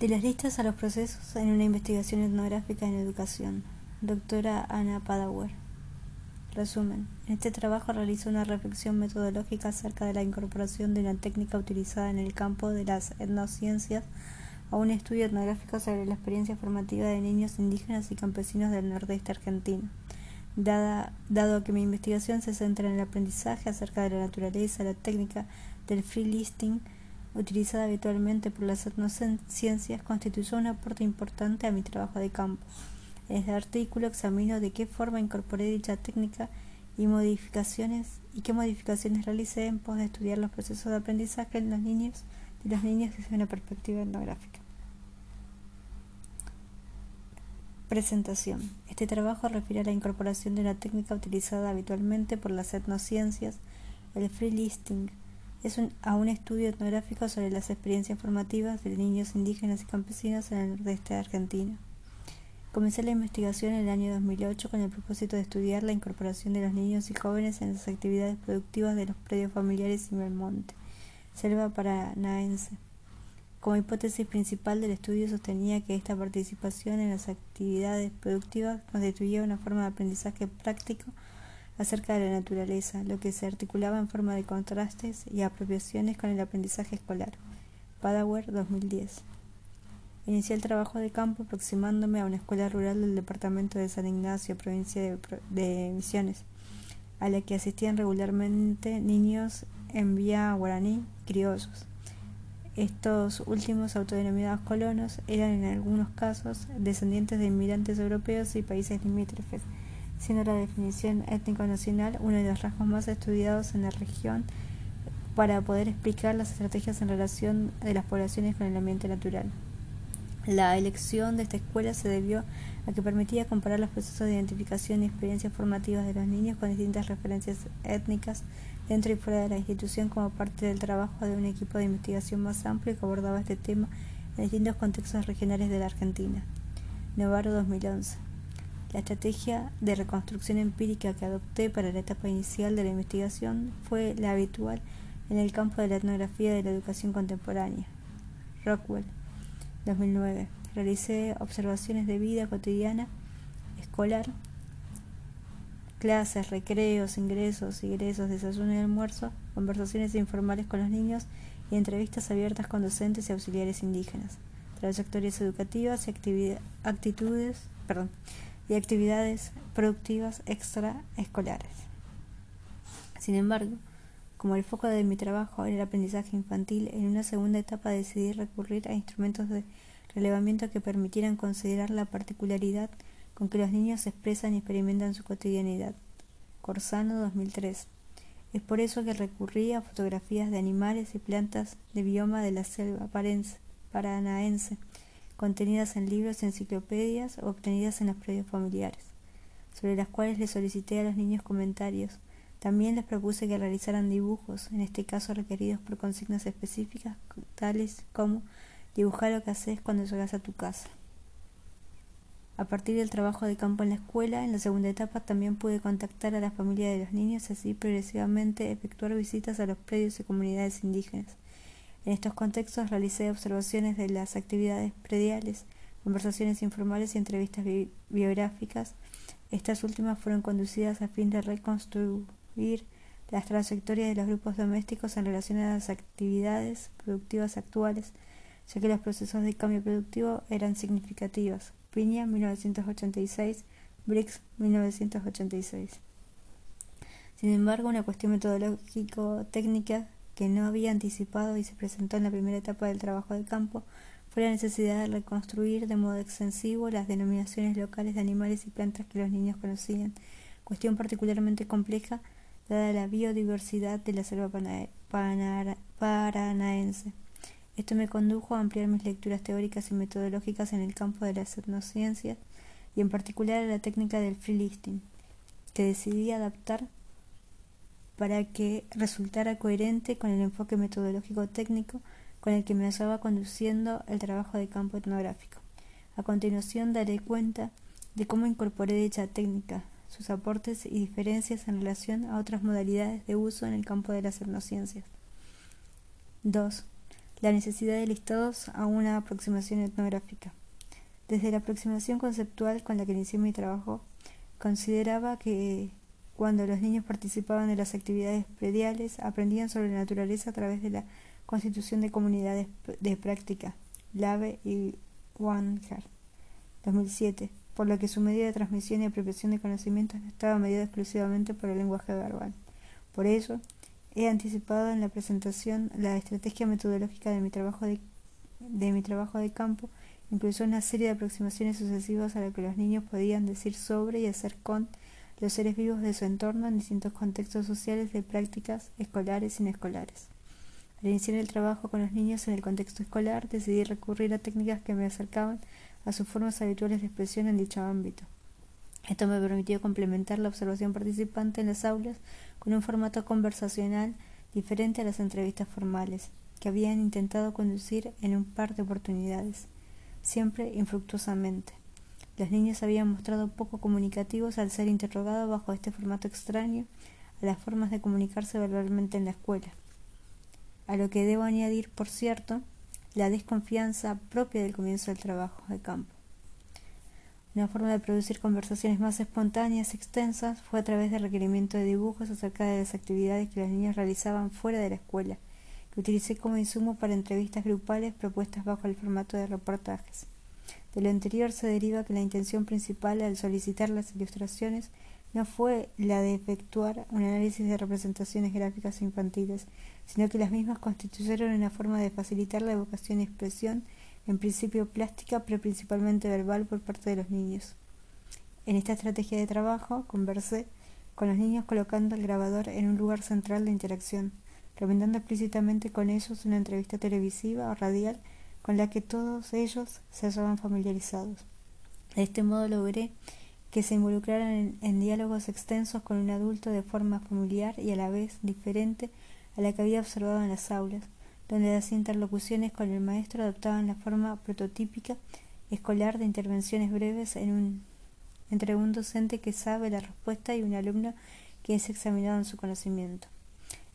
De las listas a los procesos en una investigación etnográfica en educación. Doctora Ana Padawer. Resumen. En este trabajo realizó una reflexión metodológica acerca de la incorporación de una técnica utilizada en el campo de las etnociencias a un estudio etnográfico sobre la experiencia formativa de niños indígenas y campesinos del nordeste argentino. Dado que mi investigación se centra en el aprendizaje acerca de la naturaleza, la técnica del free listing, utilizada habitualmente por las etnociencias, constituyó un aporte importante a mi trabajo de campo. En este artículo examino de qué forma incorporé dicha técnica y modificaciones y qué modificaciones realicé en pos de estudiar los procesos de aprendizaje en los niños y los niños desde una perspectiva etnográfica. Presentación. Este trabajo refiere a la incorporación de una técnica utilizada habitualmente por las etnociencias, el free listing, es un, a un estudio etnográfico sobre las experiencias formativas de niños indígenas y campesinos en el nordeste de Argentina. Comencé la investigación en el año 2008 con el propósito de estudiar la incorporación de los niños y jóvenes en las actividades productivas de los predios familiares y Belmonte, selva paranaense. Como hipótesis principal del estudio sostenía que esta participación en las actividades productivas constituía una forma de aprendizaje práctico acerca de la naturaleza, lo que se articulaba en forma de contrastes y apropiaciones con el aprendizaje escolar. Padawer 2010. Inicié el trabajo de campo aproximándome a una escuela rural del departamento de San Ignacio, provincia de, de Misiones, a la que asistían regularmente niños en vía guaraní criollos. Estos últimos autodenominados colonos eran en algunos casos descendientes de inmigrantes europeos y países limítrofes siendo la definición étnico-nacional uno de los rasgos más estudiados en la región para poder explicar las estrategias en relación de las poblaciones con el ambiente natural. La elección de esta escuela se debió a que permitía comparar los procesos de identificación y experiencias formativas de los niños con distintas referencias étnicas dentro y fuera de la institución como parte del trabajo de un equipo de investigación más amplio que abordaba este tema en distintos contextos regionales de la Argentina. Navarro 2011. La estrategia de reconstrucción empírica que adopté para la etapa inicial de la investigación fue la habitual en el campo de la etnografía de la educación contemporánea. Rockwell, 2009. Realicé observaciones de vida cotidiana, escolar, clases, recreos, ingresos, ingresos, desayuno y almuerzo, conversaciones informales con los niños y entrevistas abiertas con docentes y auxiliares indígenas, trayectorias educativas y actitudes, perdón, y actividades productivas extraescolares. Sin embargo, como el foco de mi trabajo era el aprendizaje infantil, en una segunda etapa decidí recurrir a instrumentos de relevamiento que permitieran considerar la particularidad con que los niños expresan y experimentan su cotidianidad. Corsano 2003. Es por eso que recurrí a fotografías de animales y plantas de bioma de la selva paranaense, contenidas en libros y enciclopedias obtenidas en los predios familiares, sobre las cuales les solicité a los niños comentarios. También les propuse que realizaran dibujos, en este caso requeridos por consignas específicas, tales como dibujar lo que haces cuando llegas a tu casa. A partir del trabajo de campo en la escuela, en la segunda etapa también pude contactar a la familia de los niños y así progresivamente efectuar visitas a los predios y comunidades indígenas. En estos contextos realicé observaciones de las actividades prediales, conversaciones informales y entrevistas biográficas. Estas últimas fueron conducidas a fin de reconstruir las trayectorias de los grupos domésticos en relación a las actividades productivas actuales, ya que los procesos de cambio productivo eran significativos. Piña, 1986, Briggs, 1986. Sin embargo, una cuestión metodológico-técnica que no había anticipado y se presentó en la primera etapa del trabajo de campo fue la necesidad de reconstruir de modo extensivo las denominaciones locales de animales y plantas que los niños conocían, cuestión particularmente compleja dada la biodiversidad de la selva paranaense. Esto me condujo a ampliar mis lecturas teóricas y metodológicas en el campo de las etnociencias y en particular a la técnica del free listing, que decidí adaptar para que resultara coherente con el enfoque metodológico técnico con el que me estaba conduciendo el trabajo de campo etnográfico. A continuación daré cuenta de cómo incorporé dicha técnica, sus aportes y diferencias en relación a otras modalidades de uso en el campo de las etnociencias. 2. la necesidad de listados a una aproximación etnográfica. Desde la aproximación conceptual con la que inicié mi trabajo, consideraba que cuando los niños participaban de las actividades prediales, aprendían sobre la naturaleza a través de la constitución de comunidades de práctica, LAVE y Wanhart, 2007, por lo que su medio de transmisión y apropiación de conocimientos no estaba mediado exclusivamente por el lenguaje verbal. Por ello, he anticipado en la presentación la estrategia metodológica de mi trabajo de, mi trabajo de campo, incluso una serie de aproximaciones sucesivas a lo que los niños podían decir sobre y hacer con los seres vivos de su entorno en distintos contextos sociales de prácticas escolares y no escolares. Al iniciar el trabajo con los niños en el contexto escolar, decidí recurrir a técnicas que me acercaban a sus formas habituales de expresión en dicho ámbito. Esto me permitió complementar la observación participante en las aulas con un formato conversacional diferente a las entrevistas formales, que habían intentado conducir en un par de oportunidades, siempre infructuosamente. Los niños habían mostrado poco comunicativos al ser interrogados bajo este formato extraño a las formas de comunicarse verbalmente en la escuela. A lo que debo añadir, por cierto, la desconfianza propia del comienzo del trabajo de campo. Una forma de producir conversaciones más espontáneas y extensas fue a través del requerimiento de dibujos acerca de las actividades que los niños realizaban fuera de la escuela, que utilicé como insumo para entrevistas grupales propuestas bajo el formato de reportajes. De lo anterior se deriva que la intención principal al solicitar las ilustraciones no fue la de efectuar un análisis de representaciones gráficas infantiles, sino que las mismas constituyeron una forma de facilitar la evocación y expresión en principio plástica, pero principalmente verbal por parte de los niños. En esta estrategia de trabajo conversé con los niños colocando el grabador en un lugar central de interacción, recomendando explícitamente con ellos una entrevista televisiva o radial con la que todos ellos se hallaban familiarizados. De este modo logré que se involucraran en, diálogos extensos con un adulto de forma familiar y a la vez diferente a la que había observado en las aulas, donde las interlocuciones con el maestro adoptaban la forma prototípica escolar de intervenciones breves entre un docente que sabe la respuesta y un alumno que es examinado en su conocimiento.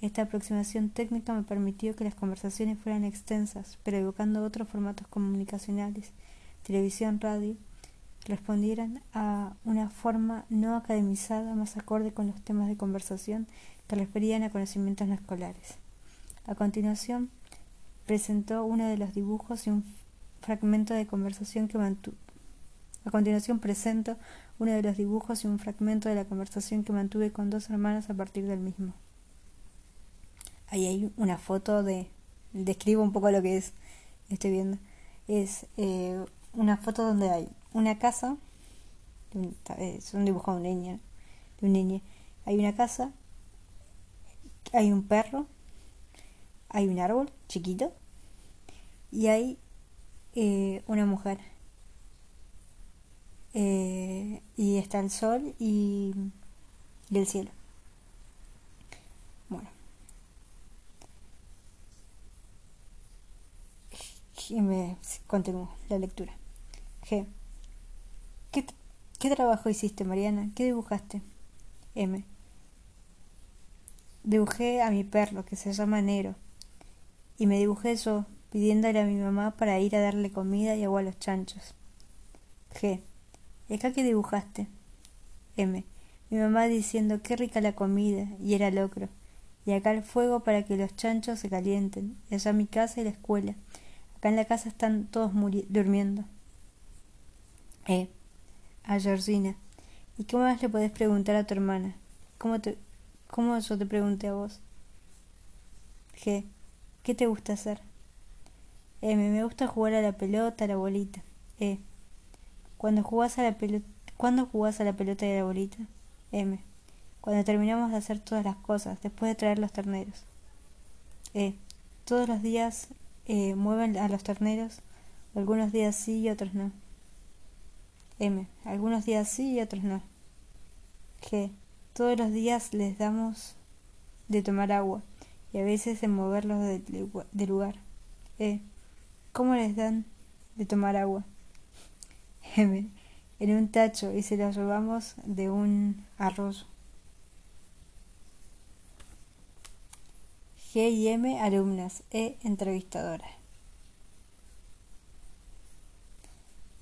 Esta aproximación técnica me permitió que las conversaciones fueran extensas, pero evocando otros formatos comunicacionales, televisión, radio, respondieran a una forma no academizada más acorde con los temas de conversación que referían a conocimientos no escolares. A continuación, presentó uno de los dibujos y un fragmento de conversación que. A continuación presento uno de los dibujos y un fragmento de la conversación que mantuve con dos hermanas a partir del mismo. Ahí hay una foto de. Describo un poco lo que es. Estoy viendo. Es eh, una foto donde hay una casa. Es un dibujo de un niño. De un niño. Hay una casa. Hay un perro. Hay un árbol chiquito y hay eh, una mujer. Eh, y está el sol y, el cielo. Bueno. Y me continúo la lectura. G. ¿Qué, ¿Qué trabajo hiciste, Mariana? ¿Qué dibujaste? M. Dibujé a mi perro, que se llama Nero. Y me dibujé yo, pidiéndole a mi mamá para ir a darle comida y agua a los chanchos. G. ¿Y acá qué dibujaste? M. Mi mamá diciendo qué rica la comida, y era locro. Y acá el fuego para que los chanchos se calienten. Y allá mi casa y la escuela. Acá en la casa están todos durmiendo. E. A Georgina. ¿Y qué más le podés preguntar a tu hermana? ¿Cómo, te, ¿Cómo yo te pregunté a vos? G. ¿Qué te gusta hacer? M. Me gusta jugar a la pelota, a la bolita. E. Cuando jugás a la pelota, ¿cuándo jugás a la pelota y a la bolita? M. Cuando terminamos de hacer todas las cosas, después de traer los terneros. E. Todos los días eh, mueven a los terneros, algunos días sí y otros no. M. Algunos días sí y otros no. G. Todos los días les damos de tomar agua y a veces de moverlos de lugar. E. ¿Cómo les dan de tomar agua? M. En un tacho y se los robamos de un arroyo. G y M, alumnas. E, entrevistadora.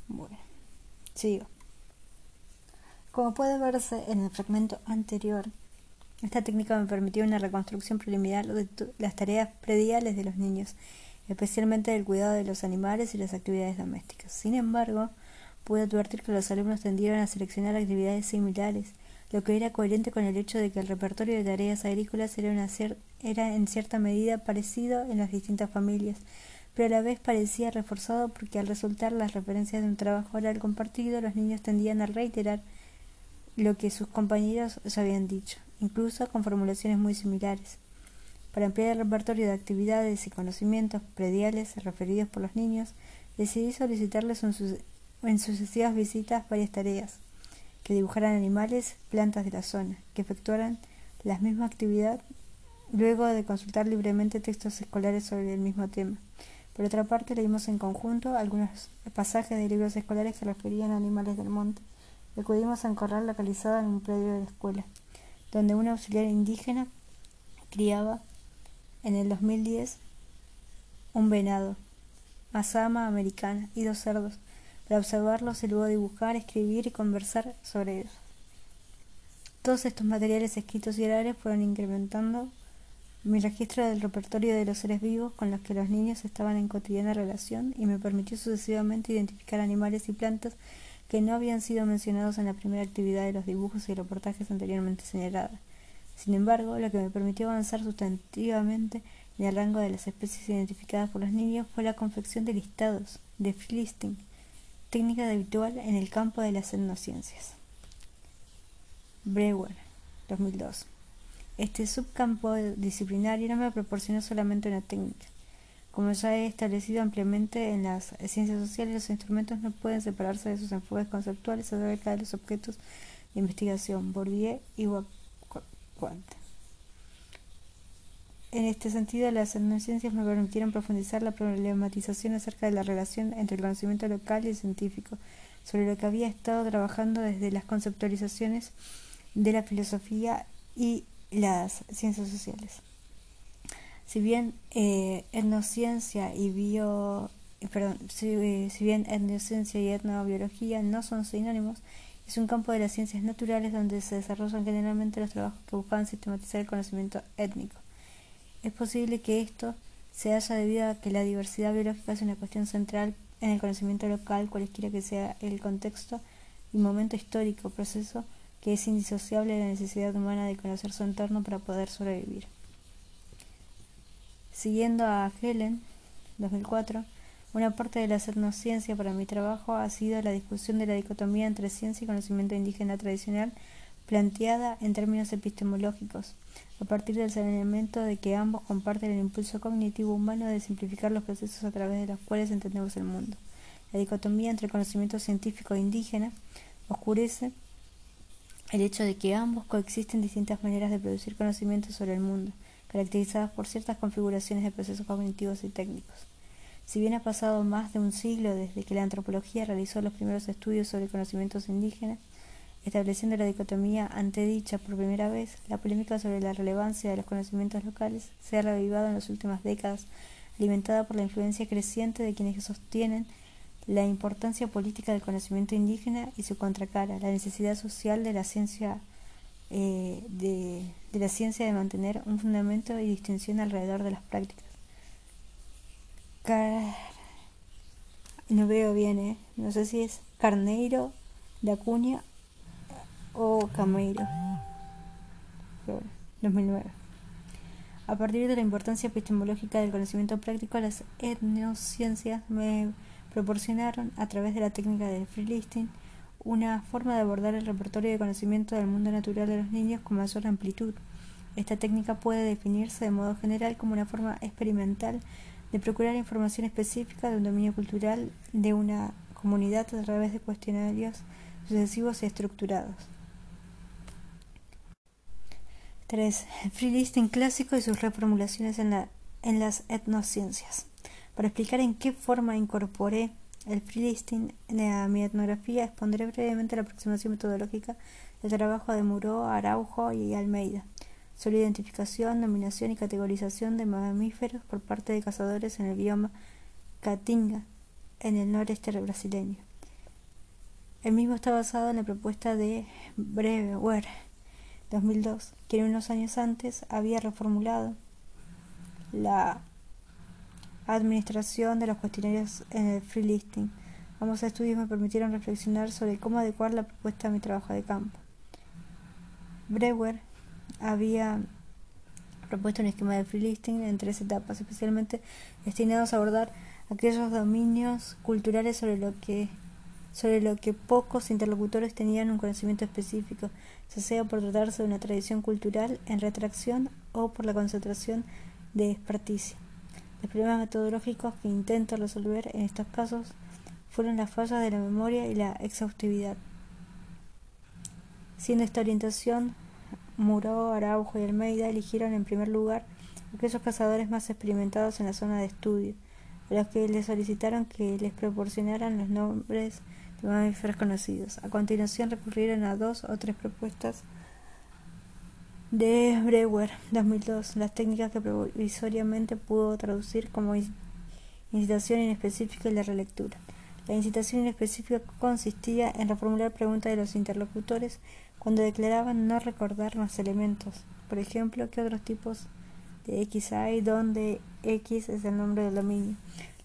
Bueno, sigo. Como puede verse en el fragmento anterior, esta técnica me permitió una reconstrucción preliminar de las tareas prediales de los niños, especialmente del cuidado de los animales y las actividades domésticas. Sin embargo, pude advertir que los alumnos tendieron a seleccionar actividades similares, lo que era coherente con el hecho de que el repertorio de tareas agrícolas era, una era en cierta medida parecido en las distintas familias, pero a la vez parecía reforzado porque al resultar las referencias de un trabajo oral compartido, los niños tendían a reiterar lo que sus compañeros ya habían dicho, incluso con formulaciones muy similares. Para ampliar el repertorio de actividades y conocimientos prediales referidos por los niños, decidí solicitarles en sucesivas visitas varias tareas, que dibujaran animales, plantas de la zona, que efectuaran la misma actividad luego de consultar libremente textos escolares sobre el mismo tema. Por otra parte, leímos en conjunto algunos pasajes de libros escolares que referían a animales del monte acudimos a un corral localizado en un predio de la escuela, donde un auxiliar indígena criaba en el 2010 un venado, mazama americana y dos cerdos. Para observarlos y luego dibujar, escribir y conversar sobre ellos. Todos estos materiales escritos y orales fueron incrementando mi registro del repertorio de los seres vivos con los que los niños estaban en cotidiana relación y me permitió sucesivamente identificar animales y plantas que no habían sido mencionados en la primera actividad de los dibujos y reportajes anteriormente señaladas. Sin embargo, lo que me permitió avanzar sustantivamente en el rango de las especies identificadas por los niños fue la confección de listados, de listing, técnica habitual en el campo de las etnociencias. Brewer, 2002. Este subcampo disciplinario no me proporcionó solamente una técnica, como ya he establecido ampliamente en las ciencias sociales, los instrumentos no pueden separarse de sus enfoques conceptuales acerca de los objetos de investigación, Bourdieu y Quant. En este sentido, las etnociencias me permitieron profundizar la problematización acerca de la relación entre el conocimiento local y el científico, sobre lo que había estado trabajando desde las conceptualizaciones de la filosofía y las ciencias sociales. Si bien eh, etnociencia y bio, perdón, si, si bien etnociencia y etnobiología no son sinónimos, es un campo de las ciencias naturales donde se desarrollan generalmente los trabajos que buscan sistematizar el conocimiento étnico. Es posible que esto se haya debido a que la diversidad biológica es una cuestión central en el conocimiento local, cualesquiera que sea el contexto y momento histórico, proceso que es indisociable de la necesidad humana de conocer su entorno para poder sobrevivir. Siguiendo a Helen, 2004, una parte de la etnociencia para mi trabajo ha sido la discusión de la dicotomía entre ciencia y conocimiento indígena tradicional planteada en términos epistemológicos, a partir del saneamiento de que ambos comparten el impulso cognitivo humano de simplificar los procesos a través de los cuales entendemos el mundo. La dicotomía entre conocimiento científico e indígena oscurece el hecho de que ambos coexisten distintas maneras de producir conocimiento sobre el mundo, caracterizadas por ciertas configuraciones de procesos cognitivos y técnicos. Si bien ha pasado más de un siglo desde que la antropología realizó los primeros estudios sobre conocimientos indígenas, estableciendo la dicotomía antedicha por primera vez, la polémica sobre la relevancia de los conocimientos locales se ha revivado en las últimas décadas, alimentada por la influencia creciente de quienes sostienen la importancia política del conocimiento indígena y su contracara, la necesidad social de la ciencia eh, de, la ciencia de mantener un fundamento y distinción alrededor de las prácticas. no veo bien, ¿eh? no sé si es Carneiro, de Acuña o Cameiro. 2009. A partir de la importancia epistemológica del conocimiento práctico, las etnociencias me proporcionaron, a través de la técnica del free listing, una forma de abordar el repertorio de conocimiento del mundo natural de los niños con mayor amplitud. Esta técnica puede definirse de modo general como una forma experimental de procurar información específica de un dominio cultural de una comunidad a través de cuestionarios sucesivos y estructurados. 3. Free listing clásico y sus reformulaciones en, la, en las etnociencias. Para explicar en qué forma incorporé el freelisting de mi etnografía expondré brevemente la aproximación metodológica del trabajo de Muró, Araujo y Almeida. sobre identificación, nominación y categorización de mamíferos por parte de cazadores en el bioma Caatinga, en el noreste brasileño. El mismo está basado en la propuesta de Brewer 2002, quien unos años antes había reformulado la administración de los cuestionarios en el free listing. Ambos estudios me permitieron reflexionar sobre cómo adecuar la propuesta a mi trabajo de campo. Brewer había propuesto un esquema de free listing en tres etapas, especialmente destinados a abordar aquellos dominios culturales sobre lo que sobre lo que pocos interlocutores tenían un conocimiento específico, ya sea por tratarse de una tradición cultural en retracción o por la concentración de experticia. Los problemas metodológicos que intento resolver en estos casos fueron las fallas de la memoria y la exhaustividad. Siendo esta orientación, Muró, Araujo y Almeida eligieron en primer lugar aquellos cazadores más experimentados en la zona de estudio, a los que les solicitaron que les proporcionaran los nombres de mamíferos conocidos. A continuación recurrieron a dos o tres propuestas de Brewer 2002, las técnicas que provisoriamente pudo traducir como incitación inespecífica y la relectura. La incitación inespecífica consistía en reformular preguntas de los interlocutores cuando declaraban no recordar más elementos. Por ejemplo, ¿qué otros tipos de X hay donde X es el nombre del dominio?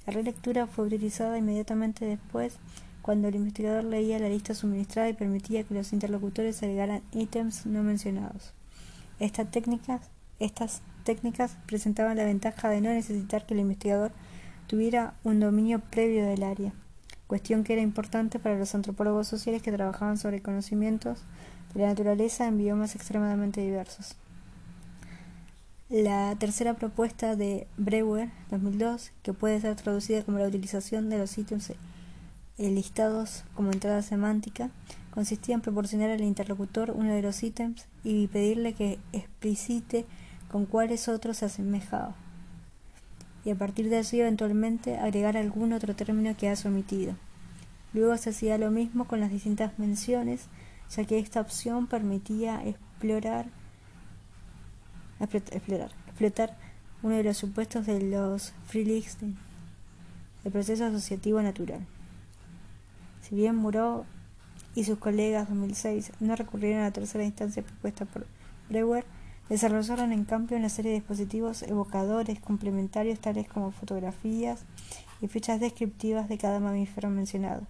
La relectura fue utilizada inmediatamente después cuando el investigador leía la lista suministrada y permitía que los interlocutores agregaran ítems no mencionados. Estas técnicas, estas técnicas presentaban la ventaja de no necesitar que el investigador tuviera un dominio previo del área, cuestión que era importante para los antropólogos sociales que trabajaban sobre conocimientos de la naturaleza en biomas extremadamente diversos. La tercera propuesta de Brewer, 2002, que puede ser traducida como la utilización de los ítems listados como entrada semántica, consistía en proporcionar al interlocutor uno de los ítems y pedirle que explicite con cuáles otros se asemejaba, y a partir de allí eventualmente agregar algún otro término que ha omitido. Luego se hacía lo mismo con las distintas menciones, ya que esta opción permitía explorar, explorar, explotar uno de los supuestos de los free listing, el proceso asociativo natural. Si bien Muró y sus colegas 2006 no recurrieron a la tercera instancia propuesta por Brewer, desarrollaron en cambio una serie de dispositivos evocadores complementarios tales como fotografías y fichas descriptivas de cada mamífero mencionado.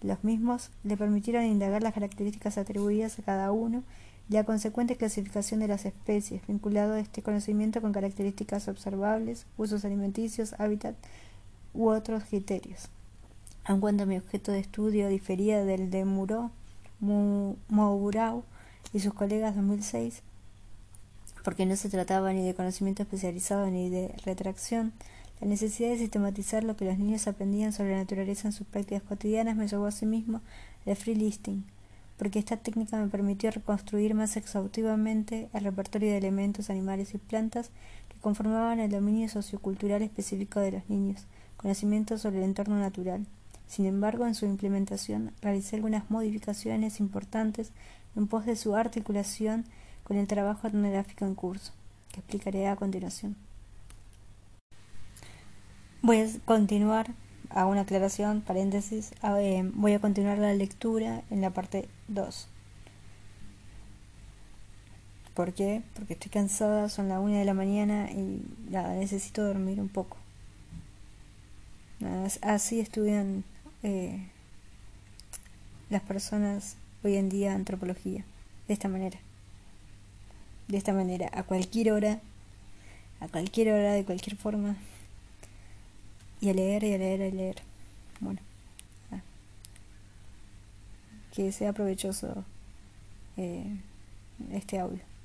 Los mismos le permitieron indagar las características atribuidas a cada uno y la consecuente clasificación de las especies, vinculado a este conocimiento con características observables, usos alimenticios, hábitat u otros criterios aun cuando mi objeto de estudio difería del de Muro, Mourau y sus colegas 2006, porque no se trataba ni de conocimiento especializado ni de retracción, la necesidad de sistematizar lo que los niños aprendían sobre la naturaleza en sus prácticas cotidianas me llevó a sí mismo al free listing, porque esta técnica me permitió reconstruir más exhaustivamente el repertorio de elementos, animales y plantas que conformaban el dominio sociocultural específico de los niños, conocimientos sobre el entorno natural. Sin embargo, en su implementación realicé algunas modificaciones importantes en pos de su articulación con el trabajo etnográfico en curso, que explicaré a continuación. Voy a continuar, a una aclaración, paréntesis, eh, voy a continuar la lectura en la parte 2. ¿Por qué? Porque estoy cansada, son las una de la mañana y necesito dormir un poco. Así estudian eh, las personas hoy en día antropología, de esta manera. De esta manera, a cualquier hora, a cualquier hora, de cualquier forma. Y a leer, y a leer, y a leer. Bueno. Ah. Que sea provechoso eh, este audio.